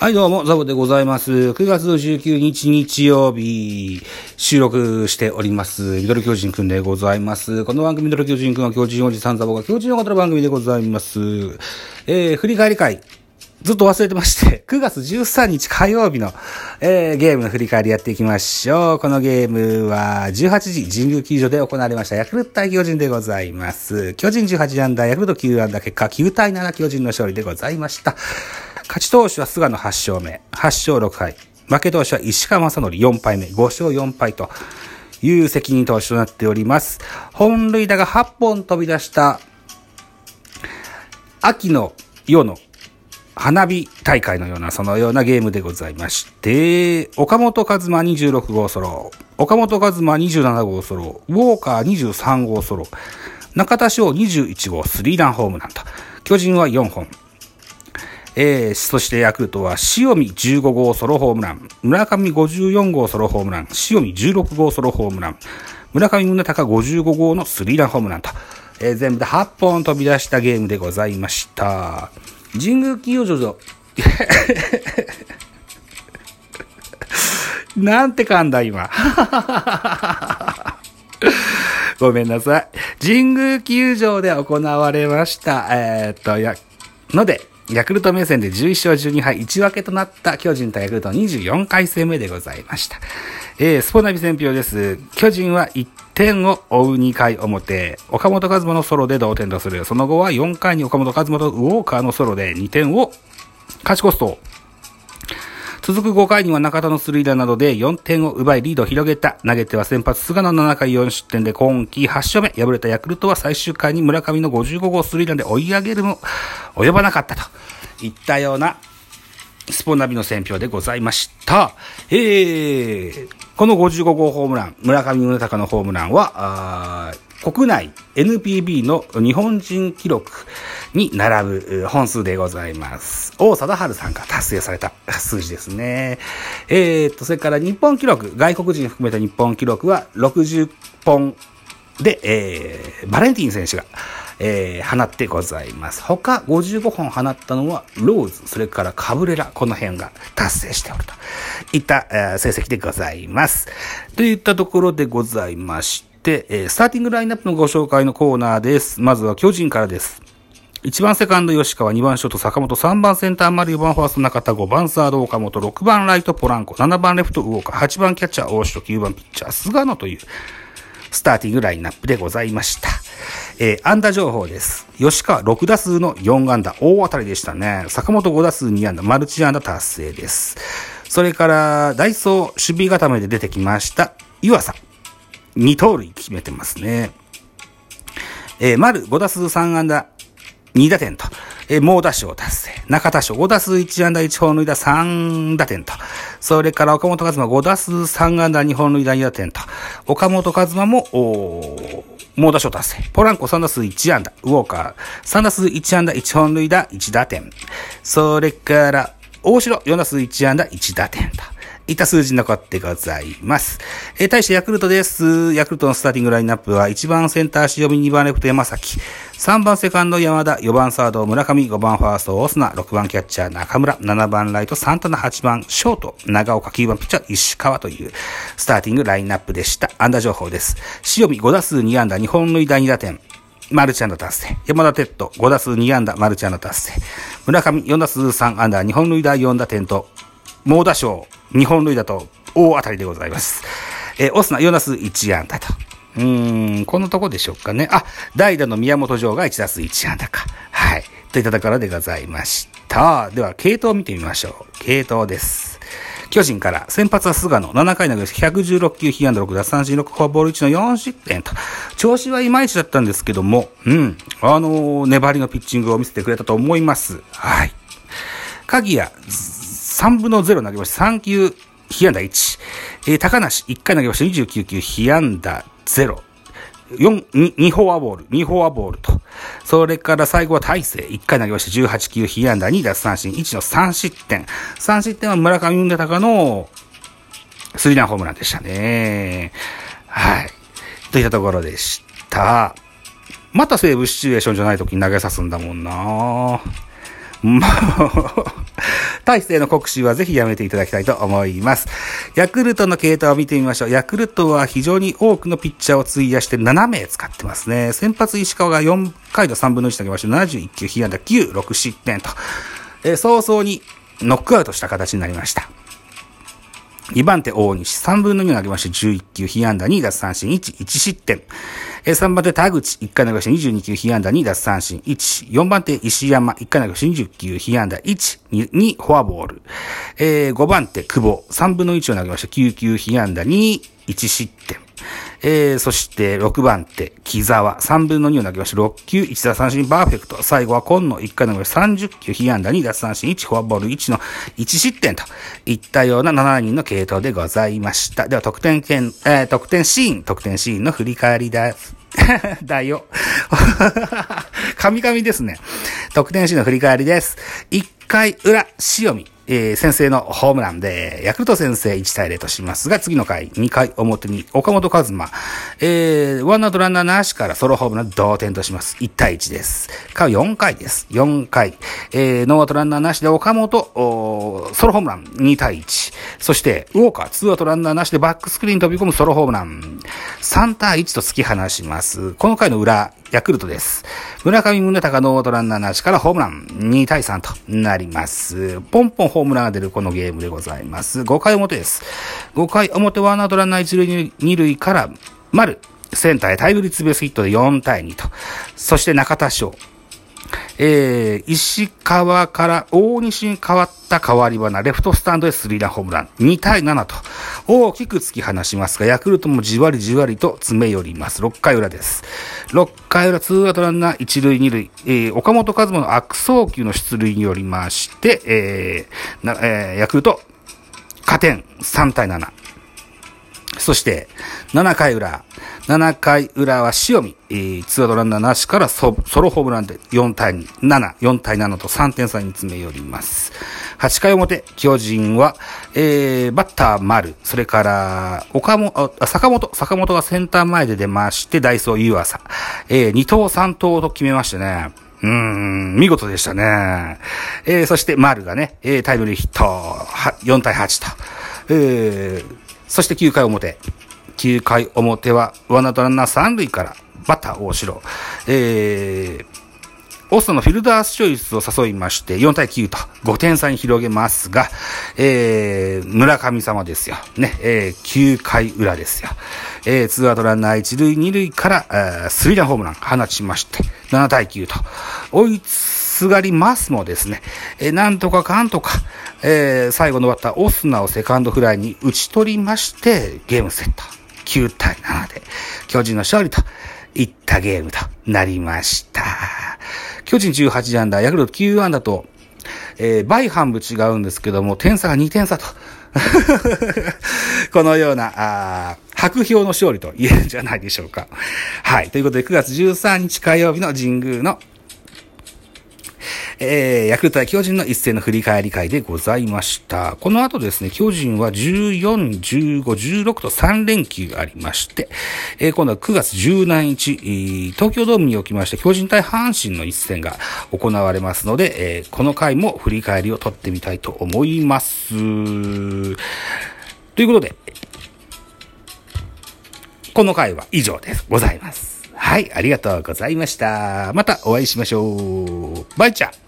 はい、どうも、ザボでございます。9月19日日曜日、収録しております。ミドル巨人くんでございます。この番組、ミドル巨人くんは巨人おじさんザボが巨人を語る番組でございます。えー、振り返り会。ずっと忘れてまして、9月13日火曜日の、えー、ゲームの振り返りやっていきましょう。このゲームは18時神宮球場で行われましたヤクルト対巨人でございます。巨人18アンダー、ヤクルト9アンダー、結果9対7巨人の勝利でございました。勝ち投手は菅野8勝目、8勝6敗。負け投手は石川正則4敗目、5勝4敗と。いう責任投手となっております。本塁打が8本飛び出した。秋の夜の花火大会のような、そのようなゲームでございまして、岡本和真26号ソロ、岡本和真27号ソロ、ウォーカー23号ソロ、中田翔21号。スリーランホームランと、巨人は4本、えー、そしてヤクルトは塩見15号ソロホームラン、村上54号ソロホームラン、塩見16号ソロホームラン、村上宗隆55号のスリーランホームランと、えー、全部で8本飛び出したゲームでございました。神宮球場上、なんて噛んだ今。ごめんなさい。神宮球場で行われました。えー、っと、や、ので、ヤクルト目線で11勝12敗1分けとなった巨人対ヤクルト24回戦目でございました。えー、スポナビ戦表です。巨人は1点を追う2回表、岡本和真のソロで同点とする。その後は4回に岡本和真とウォーカーのソロで2点を勝ち越すと、続く5回には中田のスリーランなどで4点を奪いリードを広げた。投げては先発菅野7回4失点で今季8勝目。敗れたヤクルトは最終回に村上の55号スリーランで追い上げるも及ばなかったといったようなスポナビの選評でございました。えー、この55号ホームラン、村上宗隆のホームランは、国内 NPB の日本人記録に並ぶ本数でございます。王貞治さんが達成された数字ですね。えー、と、それから日本記録、外国人含めた日本記録は60本で、えー、バレンティン選手が、えー、放ってございます。他55本放ったのは、ローズ、それからカブレラ、この辺が達成しておるといった、えー、成績でございます。といったところでございまして、えー、スターティングラインナップのご紹介のコーナーです。まずは巨人からです。1番セカンド吉川、2番ショート坂本、3番センター丸、4番ファースト中田、5番サード岡本、6番ライトポランコ、7番レフトウォーカー、8番キャッチャー大城、9番ピッチャー菅野というスターティングラインナップでございました。えー、安打情報です。吉川6打数の4安打、大当たりでしたね。坂本5打数2安打、マルチ安打達成です。それから、ダイソー守備固めで出てきました、湯浅。2盗塁決めてますね。えー、丸5打数3安打、2打点と、えー、猛打賞達成。中田賞5打数1安打1本塁打3打点と。それから岡本和真5打数3安打2本塁打2打点と。岡本和真も、お猛打賞達成。ポランコ3打数1安打。ウォーカー3打数1安打1本塁打1打点。それから、大城4打数1安打1打点と。いた数字残ってございます。えー、対してヤクルトです。ヤクルトのスターティングラインナップは1番センター塩見、2番レフト山崎、3番セカンド山田、4番サード村上、5番ファーストオスナ、6番キャッチャー中村、7番ライトサンタナ、8番ショート長岡、9番ピッチャー石川というスターティングラインナップでした。安打情報です。塩見5打数2安打、2本塁打2打点。マルチ安打達成。山田哲人、5打数2安打、マルチ安打達成。村上、4打数3安打、2本塁打4打点と、猛打賞、2本塁打と大当たりでございます。えー、オスナ4打数1安打と。うーん、このとこでしょうかね。あ、代打の宮本城が1打数1安打か。はい。といたところでございました。では、系統を見てみましょう。系統です。巨人から先発は菅野、7回投げ116球、被安打6奪三振6フォアボール1の4失点と。調子はいまいちだったんですけども、うん、あのー、粘りのピッチングを見せてくれたと思います。はい。鍵谷、3分の0投げました。3球、被安打1。えー、高梨、1回投げました。29球、被安打0。4、2, 2フォアボール、2フォアボールと。それから最後は大勢、1回投げました。18球、被安打2奪三振1の3失点。3失点は村上宗隆のスリーランホームランでしたね。はい。といったところでした。またセーブシチュエーションじゃない時に投げさすんだもんなもう、大勢の国士はぜひやめていただきたいと思います。ヤクルトの系統を見てみましょう。ヤクルトは非常に多くのピッチャーを費やして7名使ってますね。先発石川が4回と3分の1投げまして、71球、被安打9、6失点と、えー、早々にノックアウトした形になりました。2番手大西、3分の2を投げまして、11球、被安打2、奪三振1、1失点。3番手田口、1回投げまして22球、被安打2、奪三振1。4番手石山、1回投げまして20球、被安打1、2、2フォアボール。えー、5番手久保、3分の1を投げまして9球、被安打2、1失点。えー、そして6番手、木沢、3分の2を投げまして、6球、1打三振、パーフェクト。最後は今野、1回投げまして30球、被安打2、奪三振1、フォアボール1の1失点といったような7人の系統でございました。では、得点圏、えー、得点シーン、得点シーンの振り返りです。だよ。神々ですね。得点シーンの振り返りです。1回裏、塩見。えー、先生のホームランで、ヤクルト先生1対0としますが、次の回、2回表に岡本和真、えー、ワンアウトランナーなしからソロホームラン同点とします。1対1です。か4回です。4回、えー、ノーアウトランナーなしで岡本、ソロホームラン2対1。そして、ウォーカー、ツーアウトランナーなしでバックスクリーン飛び込むソロホームラン。3対1と突き放します。この回の裏、ヤクルトです。村上宗隆ノーアウトランナーなしからホームラン2対3となります。ポンポンホームランが出るこのゲームでございます。5回表です。5回表ワンアウトランナー1塁2塁から丸、センターへタイムリーツベースヒットで4対2と。そして中田翔。えー、石川から大西に変わった変わり花、レフトスタンドでスリーランホームラン、2対7と大きく突き放しますが、ヤクルトもじわりじわりと詰め寄ります。6回裏です。6回裏、ツーアウトランナー1塁2塁、えー、岡本和真の悪送球の出塁によりまして、えー、えー、ヤクルト、加点3対7。そして、7回裏。7回裏は塩見。えー、ツーアウトランナーなしからソロホームランで4対2、7、4対7と3点差に詰め寄ります。8回表、巨人は、えー、バッター丸、それから、岡本、坂本、坂本がセンター前で出まして、ダイソー湯浅。えー、2投3投と決めましてね。うん、見事でしたね。えー、そして丸がね、えー、タイムリーヒット、4対8と。えーそして9回表。9回表は、ワンアウトランナー3塁から、バッター大城。えー、オスのフィルダースチョイスを誘いまして、4対9と5点差に広げますが、えー、村神様ですよ。ね、えー、9回裏ですよ。えー、ツーアウトランナー1塁2塁から、スリーランホームラン放ちまして、7対9と、追いつすがりますもですね、えー、なんとかかんとか、えー、最後のバッター、オスナをセカンドフライに打ち取りまして、ゲームセット。9対7で、巨人の勝利といったゲームとなりました。巨人18安打、ヤクルト9安打と、えー、倍半分違うんですけども、点差が2点差と。このような、あ白票の勝利と言えるんじゃないでしょうか。はい。ということで、9月13日火曜日の神宮のえー、ヤクルト対巨人の一戦の振り返り会でございました。この後ですね、巨人は14、15、16と3連休ありまして、えー、今度は9月17日、東京ドームにおきまして巨人対阪神の一戦が行われますので、えー、この回も振り返りを取ってみたいと思います。ということで、この回は以上です。ございます。はい、ありがとうございました。またお会いしましょう。バイチャー